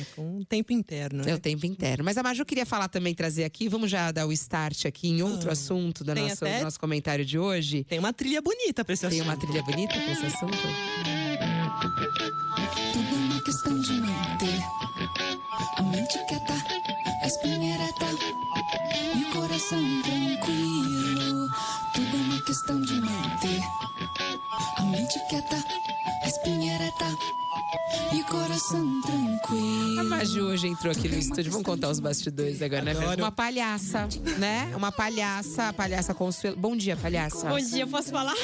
É com o tempo interno. Né? É o tempo interno. Mas a Maju queria falar também, trazer aqui, vamos já dar o start aqui em outro ah, assunto do nosso, até... nosso comentário de hoje. Tem uma trilha bonita pra esse tem assunto. Tem uma trilha bonita pra esse assunto? Tudo é uma questão de manter a mente quieta, a espinha ereta e o coração tranquilo. Tudo é uma questão de manter a mente quieta, a espinha ereta e o coração tranquilo. A Maju hoje entrou aqui no estúdio. Vamos contar os bastidores agora, né? Uma palhaça, né? Uma palhaça, a palhaça Consuelo. Bom dia, palhaça. Bom dia, posso falar?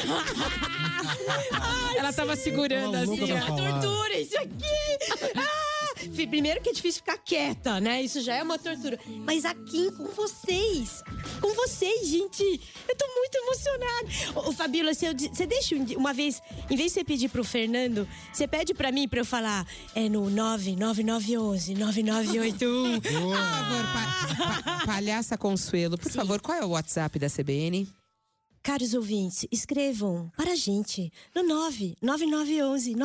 Ela tava segurando assim. É tortura isso aqui. Ah! Primeiro que é difícil ficar quieta, né? Isso já é uma tortura. Mas aqui com vocês. Com vocês, gente. Eu tô muito emocionada. Ô, Fabíola, você, você deixa uma vez, em vez de você pedir pro Fernando, você pede pra mim pra eu falar. É no 99911 9981. Por favor, pa, pa, palhaça Consuelo, por Sim. favor, qual é o WhatsApp da CBN? Caros ouvintes, escrevam para a gente no 99911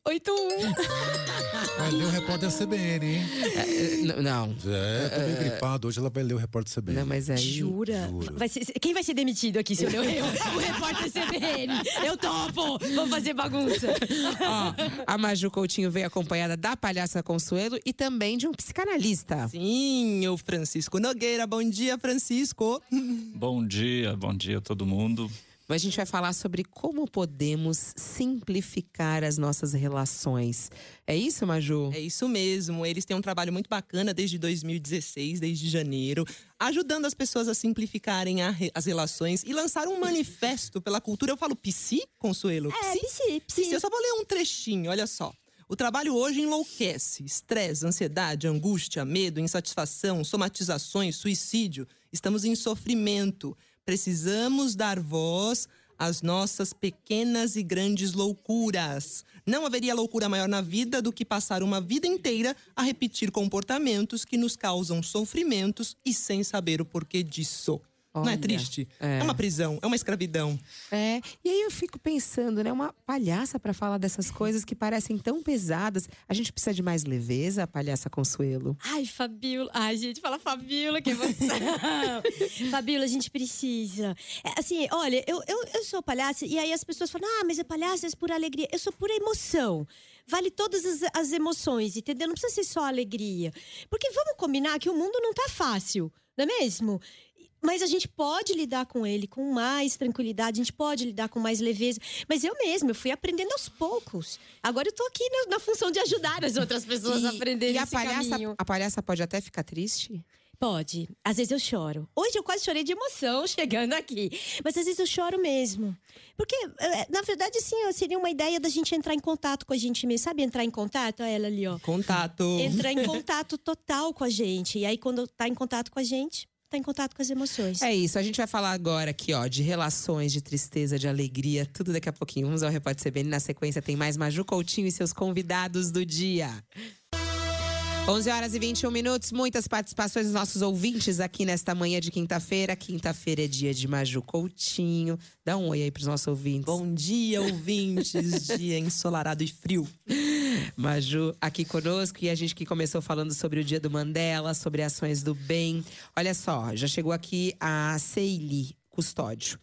Vai ler o repórter da CBN, hein? É, não. É, tô meio gripado. Hoje ela vai ler o repórter da CBN. Não, mas aí. Jura? Vai ser, quem vai ser demitido aqui se eu ler o, o repórter CBN? Eu topo! Vamos fazer bagunça. Ó, a Maju Coutinho veio acompanhada da palhaça Consuelo e também de um psicanalista. Sim, o Francisco Nogueira. Bom dia, Francisco. Bom dia, bom dia a todo mundo. Mas a gente vai falar sobre como podemos simplificar as nossas relações. É isso, Maju? É isso mesmo. Eles têm um trabalho muito bacana desde 2016, desde janeiro, ajudando as pessoas a simplificarem a, as relações e lançaram um manifesto pela cultura. Eu falo psi, Consuelo? É, psi, psi. psi. Eu só vou ler um trechinho, olha só. O trabalho hoje enlouquece. Estresse, ansiedade, angústia, medo, insatisfação, somatizações, suicídio. Estamos em sofrimento. Precisamos dar voz às nossas pequenas e grandes loucuras. Não haveria loucura maior na vida do que passar uma vida inteira a repetir comportamentos que nos causam sofrimentos e sem saber o porquê disso. Olha, não é triste? É. é. uma prisão, é uma escravidão. É. E aí eu fico pensando, né? Uma palhaça para falar dessas coisas que parecem tão pesadas. A gente precisa de mais leveza, palhaça Consuelo. Ai, Fabiola. Ai, gente, fala Fabiola, que você. Fabiola, a gente precisa. É, assim, olha, eu, eu, eu sou palhaça e aí as pessoas falam: ah, mas é palhaça, é por alegria. Eu sou pura emoção. Vale todas as, as emoções, entendeu? Não precisa ser só alegria. Porque vamos combinar que o mundo não tá fácil, não é mesmo? Mas a gente pode lidar com ele com mais tranquilidade, a gente pode lidar com mais leveza. Mas eu mesma, eu fui aprendendo aos poucos. Agora eu tô aqui na, na função de ajudar as outras pessoas e, a aprenderem e a palhaça, caminho. a palhaça pode até ficar triste? Pode. Às vezes eu choro. Hoje eu quase chorei de emoção chegando aqui. Mas às vezes eu choro mesmo. Porque, é, na verdade, sim, seria uma ideia da gente entrar em contato com a gente mesmo. Sabe entrar em contato? Olha ela ali, ó. Contato. Entrar em contato total com a gente. E aí, quando tá em contato com a gente, tá em contato com as emoções. É isso, a gente vai falar agora aqui, ó, de relações, de tristeza, de alegria, tudo daqui a pouquinho. Vamos ao Repórter CBN. Na sequência tem mais Maju Coutinho e seus convidados do dia. 11 horas e 21 minutos, muitas participações dos nossos ouvintes aqui nesta manhã de quinta-feira. Quinta-feira é dia de Maju Coutinho. Dá um oi aí pros nossos ouvintes. Bom dia, ouvintes. dia ensolarado e frio. Maju aqui conosco e a gente que começou falando sobre o dia do Mandela, sobre ações do bem. Olha só, já chegou aqui a Ceili Custódio.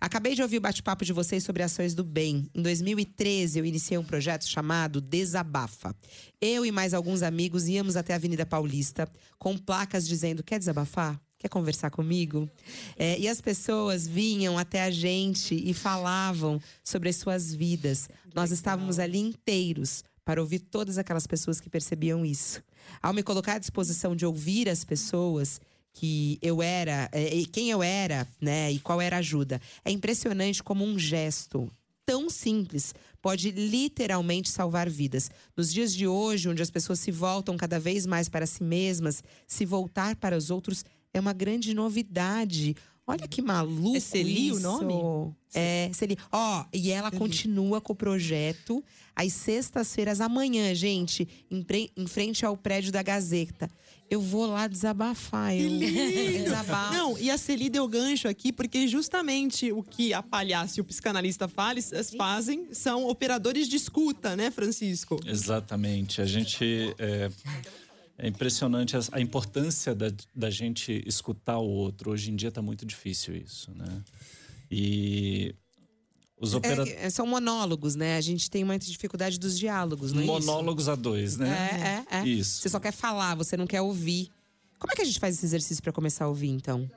Acabei de ouvir o bate-papo de vocês sobre ações do bem. Em 2013, eu iniciei um projeto chamado Desabafa. Eu e mais alguns amigos íamos até a Avenida Paulista com placas dizendo: Quer desabafar? Quer conversar comigo? É, e as pessoas vinham até a gente e falavam sobre as suas vidas. Nós estávamos ali inteiros para ouvir todas aquelas pessoas que percebiam isso. Ao me colocar à disposição de ouvir as pessoas, que eu era, é, quem eu era, né, e qual era a ajuda. É impressionante como um gesto tão simples pode literalmente salvar vidas. Nos dias de hoje, onde as pessoas se voltam cada vez mais para si mesmas, se voltar para os outros é uma grande novidade. Olha que maluco É Celi o isso. nome? É, Celi. Ó, e ela continua com o projeto às sextas-feiras amanhã, gente, em, pre- em frente ao prédio da Gazeta. Eu vou lá desabafar. Que eu lindo! desabafo. Não, e a Celi deu gancho aqui, porque justamente o que a palhaça e o psicanalista fales- fazem são operadores de escuta, né, Francisco? Exatamente. A gente. É, é impressionante a, importância da, da gente escutar o outro. Hoje em dia está muito difícil isso, né? E os É, operadores. é, são monólogos, né? A gente tem muita dificuldade dos diálogos, não é isso? monólogos a dois, né? É, é, é. Isso. Você só quer falar, você não quer ouvir. Como é que a gente faz esse exercício pra começar a ouvir, então?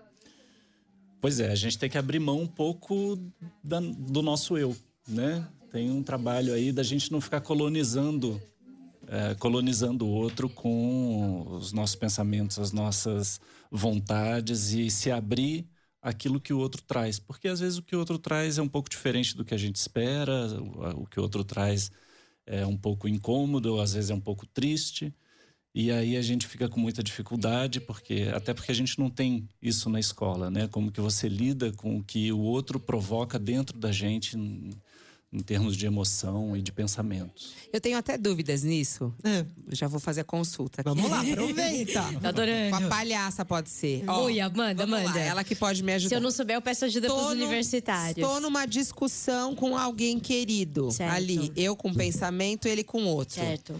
Pois é, a gente tem que abrir mão um pouco da- do nosso eu, né? Tem um trabalho aí da gente não ficar colonizando, é, colonizando o outro com os nossos pensamentos, as nossas vontades e se abrir aquilo que o outro traz, porque às vezes o que o outro traz é um pouco diferente do que a gente espera, o, que o outro traz é um pouco incômodo, às vezes é um pouco triste. E aí a gente fica com muita dificuldade, porque até porque a gente não tem isso na escola, né? Como que você lida com o que o outro provoca dentro da gente em, termos de emoção e de pensamentos. Eu tenho até dúvidas nisso. É. Já vou fazer a consulta aqui. Vamos lá, aproveita! Tô adorando. Com a palhaça pode ser. Ó, Oi, manda, lá, manda. Ela que pode me ajudar. Se eu não souber, eu peço ajuda pros no- universitários. Estou numa discussão com alguém querido. Certo. Ali, eu com um pensamento, ele com outro. Certo.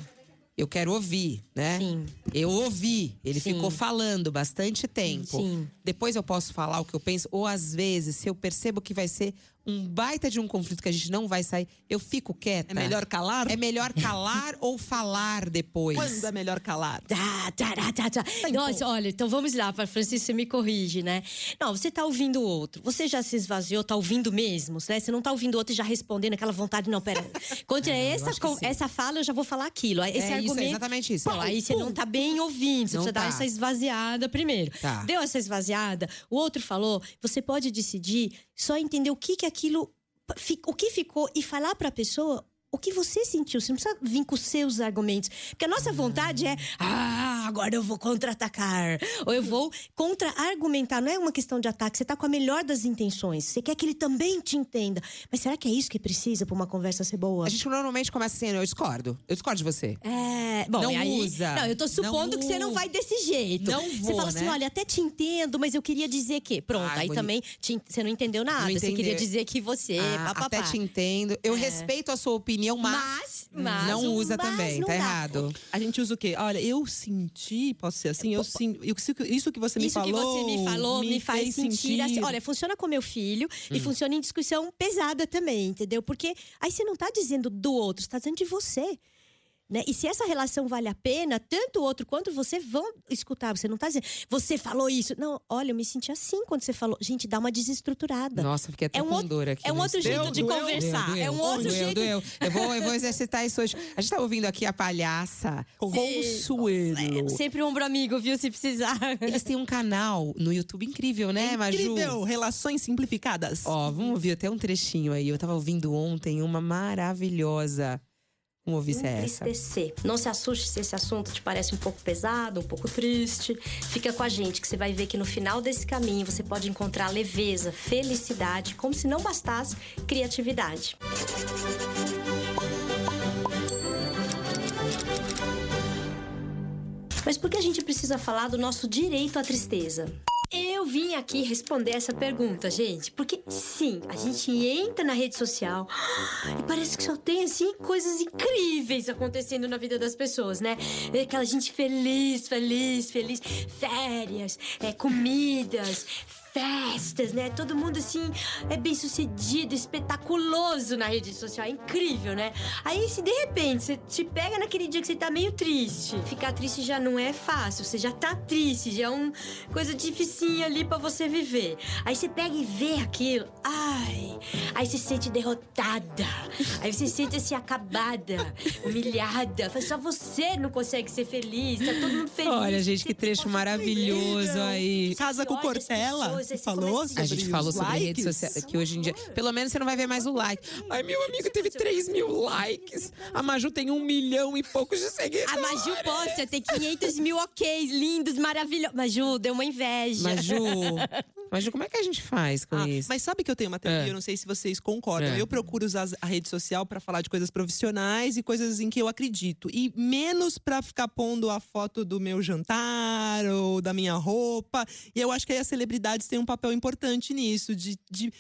Eu quero ouvir, né? Sim. Eu ouvi. Ele Sim. ficou falando bastante tempo. Sim. Depois eu posso falar o que eu penso. Ou às vezes, se eu percebo que vai ser um baita de um conflito que a gente não vai sair, eu fico quieta. É melhor calar? É melhor calar ou falar depois? Quando é melhor calar? Tá, tá, tá, tá, tá. Nossa, olha, então vamos lá, para Francisco, você me corrige, né? Não, você tá ouvindo o outro. Você já se esvaziou, tá ouvindo mesmo, né? Você não tá ouvindo o outro e já respondendo aquela vontade, não, pera. Quando é essa, essa fala, eu já vou falar aquilo. Esse É isso, é argumento. exatamente isso. Não, aí você não tá bem ouvindo, você Não precisa dar tá. essa esvaziada primeiro. Tá. Deu essa esvaziada, o outro falou, você pode decidir só entender o que que aquilo o que ficou e falar pra pessoa o que você sentiu. Você não precisa vir com os seus argumentos. Porque a nossa vontade é, ah, agora eu vou contra-atacar. Ou eu vou contra-argumentar. Não é uma questão de ataque. Você tá com a melhor das intenções. Você quer que ele também te entenda. Mas será que é isso que precisa pra uma conversa ser boa? A gente normalmente começa assim, eu discordo. Eu discordo de você. É, bom, Não aí, usa. Não, eu tô supondo Não que você não vai desse jeito. Não Você vou, fala assim: né? olha, até te entendo, mas eu queria dizer que. Pronto, Ai, aí bonito. também te- você não entendeu nada. Não você queria dizer que você. Ah, papapá. até te entendo. Eu respeito a sua opinião, mas, Mas, mas não usa mas também. não Tá dá. errado. A gente usa o quê? Olha, eu senti, posso ser assim? Eu sinto. Isso que- Isso você me Isso falou. que você me falou me, faz fez sentir assim. sentir. Olha, funciona com meu filho Hum. e funciona em discussão pesada também, entendeu? Porque aí você não tá dizendo do outro, você tá dizendo de você. Né? E se essa relação vale a pena, tanto o outro quanto você vão escutar. Você não tá dizendo, você falou isso. Não, olha, eu me senti assim quando você falou. Gente, dá uma desestruturada. Nossa, fiquei até É um com dor aqui. é um no outro jeito de Doeu? conversar. Doeu, é um outro jeito. doeu. Eu vou, eu vou exercitar isso hoje. A gente tá ouvindo aqui a palhaça Consuelo. Sempre um ombro amigo, viu? Se precisar. Eles têm um canal no YouTube incrível, né, Maju? Incrível! Relações simplificadas. Ó, vamos ouvir até um trechinho aí. Eu tava ouvindo ontem uma maravilhosa. Vamos ouvir é essa. Não se assuste se esse assunto te parece um pouco pesado, um pouco triste. Fica com a gente que você vai ver que no final desse caminho você pode encontrar leveza, felicidade, como se não bastasse criatividade. Mas por que a gente precisa falar do nosso direito à tristeza? Eu vim aqui responder essa pergunta, gente, porque sim, a gente entra na rede social e parece que só tem assim coisas incríveis acontecendo na vida das pessoas, né? Aquela gente feliz, feliz, feliz, férias, é, comidas, festas, né? Todo mundo assim é bem sucedido, espetaculoso na rede social, é incrível, né? Aí se de repente você te pega naquele dia que você tá meio triste, ficar triste já não é fácil, você já tá triste, já é uma coisa dificinha ali pra você viver. Aí você pega e vê aquilo, ai, aí você se sente derrotada, aí você se sente assim acabada, humilhada, só você não consegue ser feliz, tá todo mundo feliz. Olha, gente, que trecho maravilhoso aí. Casa com Cortella, aí você falou sobre A gente falou sobre redes likes. sociais, que hoje em dia. Pelo menos você não vai ver mais o like. Ai, meu amigo teve 3 mil likes. A Maju tem um milhão e poucos de seguidores. A Maju posta, tem 500 mil ok, lindos, maravilhosos. Maju, deu uma inveja. Maju, Mas como é que a gente faz com Ah, isso? mas sabe que eu tenho uma teoria, É. eu não sei se vocês concordam. É. Eu procuro usar a rede social pra falar de coisas profissionais e coisas em que eu acredito. E menos pra ficar pondo a foto do meu jantar ou da minha roupa. E eu acho que aí as celebridades têm um papel importante nisso, de. de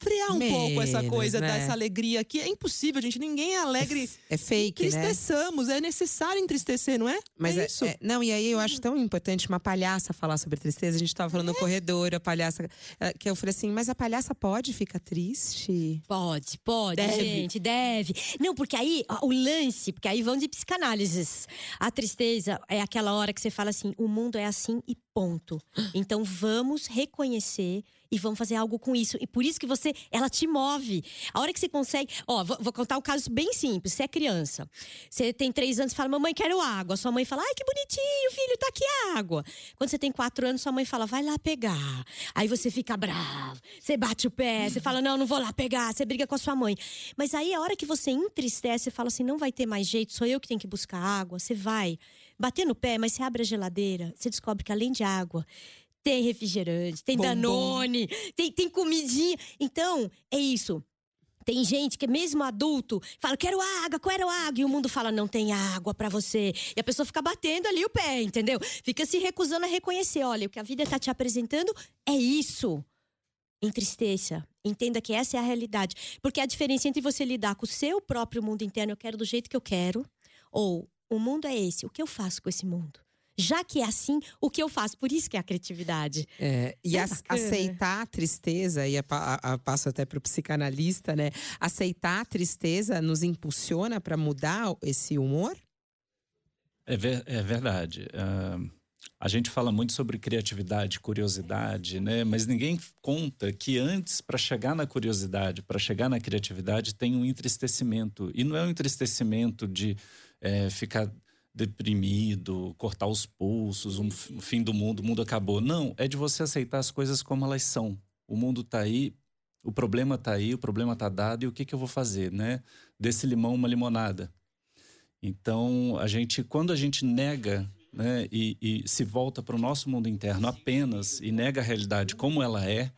Frear um pouco essa Menos, coisa né? dessa alegria que é impossível, gente. Ninguém é alegre. É fake, né? Entristeçamos, é necessário entristecer, não é? Mas é é- isso. é- não, e aí eu acho tão importante uma palhaça falar sobre tristeza. A gente tava falando no corredor, a palhaça. eh, Que eu falei assim, mas a palhaça pode ficar triste? Pode, pode, Deve. gente, deve. Não, porque aí, o lance, porque aí vão de psicanálises. A tristeza é aquela hora que você fala assim: o mundo é assim e ponto. Então vamos reconhecer e vamos fazer algo com isso. E por isso que você, ela te move. A hora que você consegue. Ó, vou, vou contar um caso bem simples. Você é criança. Você tem três anos e fala, mamãe, quero água. Sua mãe fala, ai, que bonitinho, filho, tá aqui a água. Quando você tem quatro anos, sua mãe fala, vai lá pegar. Aí você fica bravo. Você bate o pé, você fala, não, não vou lá pegar. Você briga com a sua mãe. Mas aí, a hora que você entristece, você fala assim, não vai ter mais jeito, sou eu que tenho que buscar água. Você vai bater no pé, mas você abre a geladeira, você descobre que além de água, tem refrigerante, tem Bombom. Danone, tem, tem comidinha. Então, é isso. Tem gente que, mesmo adulto, fala: quero água, quero água. E o mundo fala: não tem água pra você. E a pessoa fica batendo ali o pé, entendeu? Fica se recusando a reconhecer: olha, o que a vida tá te apresentando é isso. Entristeça. Entenda que essa é a realidade. Porque a diferença entre você lidar com o seu próprio mundo interno, eu quero do jeito que eu quero, ou o mundo é esse, o que eu faço com esse mundo? Já que é assim, o que eu faço? Por isso que é a criatividade. É, e É bacana. aceitar a tristeza, e a, a- a- passo até para o psicanalista, né? Aceitar a tristeza nos impulsiona para mudar esse humor? É, ver- é verdade. Ah, a gente fala muito sobre criatividade, curiosidade, né? Mas ninguém conta que antes, para chegar na curiosidade, para chegar na criatividade, tem um entristecimento. E não é um entristecimento de eh, ficar deprimido, cortar os pulsos, um fim do mundo, o mundo acabou. Não, é de você aceitar as coisas como elas são. O mundo está aí, o problema está aí, o problema está dado, e o que, que eu vou fazer, né? Desse limão uma limonada. Então, a gente, quando a gente nega né, e, e se volta para o nosso mundo interno apenas e nega a realidade como ela é,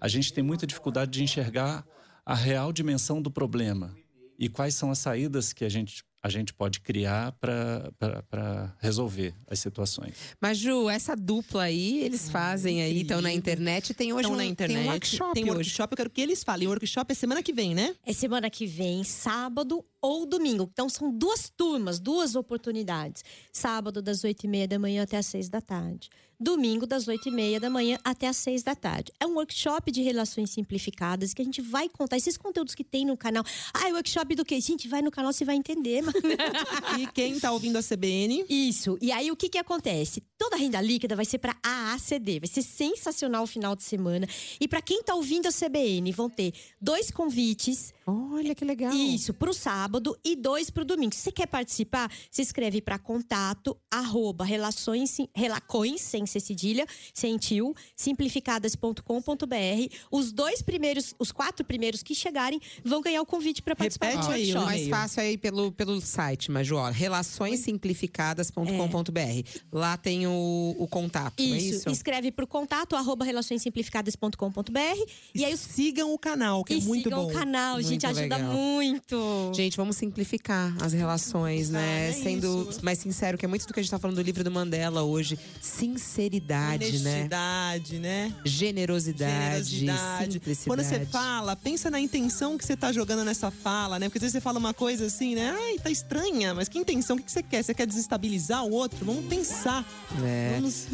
a gente tem muita dificuldade de enxergar a real dimensão do problema e quais são as saídas que a gente, a gente pode criar para resolver as situações. Mas, Ju, essa dupla aí, eles fazem aí, estão na internet. Tem hoje um, na internet. tem um workshop tem um hoje. workshop, eu quero que eles falem. O workshop é semana que vem, né? É semana que vem, sábado ou domingo. Então são duas turmas, duas oportunidades. Sábado, das oito e meia da manhã até as seis da tarde. Domingo, das oito e meia da manhã até as seis da tarde. É um workshop de relações simplificadas que a gente vai contar esses conteúdos que tem no canal. Ah, é workshop do quê? Gente, vai no canal, você vai entender. E quem tá ouvindo a CBN. Isso. E aí, o que que acontece? Toda a renda líquida vai ser para AACD. Vai ser sensacional o final de semana. E para quem tá ouvindo a CBN, vão ter dois convites Olha que legal. isso, para o sábado e dois para o domingo. Se você quer participar, se escreve para contato, arroba, relações, relacões, sem ser cedilha, sem tio, simplificadas.com.br. Os dois primeiros, os quatro primeiros que chegarem, vão ganhar o convite para participar Repete do aí workshop. mais fácil aí pelo, pelo site, Maju, ó, relaçõessimplificadas.com.br. Lá tem o, o contato, não é Isso, isso? escreve para o contato, arroba, relaçõessimplificadas.com.br. E aí os sigam o canal, que e é muito sigam bom. o canal, gente, Muito ajuda legal. muito. Gente, vamos simplificar as relações, né? é Sendo isso. mais sincero, que é muito do que a gente tá falando do livro do Mandela hoje. Sinceridade, né? Honestidade, né? Generosidade, Generosidade. simplicidade. Quando você fala, pensa na intenção que você tá jogando nessa fala, né? Porque às vezes você fala uma coisa assim, né? Ai, tá estranha, mas que intenção? O que que você quer? Você quer desestabilizar o outro? Vamos pensar. É. Vamos...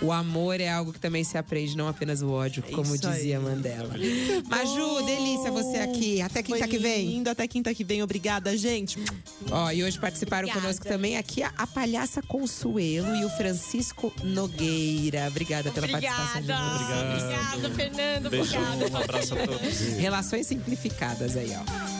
O amor é algo que também se aprende, não apenas o ódio, como isso dizia aí. Mandela. Maju, delícia você aqui. Até quinta Foi que vem. lindo, até quinta que vem. Obrigada, gente. Ó, e hoje participaram Obrigada. conosco também aqui a, a palhaça Consuelo e o Francisco Nogueira. Obrigada pela participação de vocês. Obrigado. Obrigada, Fernando. Beijo, Obrigada. um abraço a todos. Relações simplificadas aí, ó.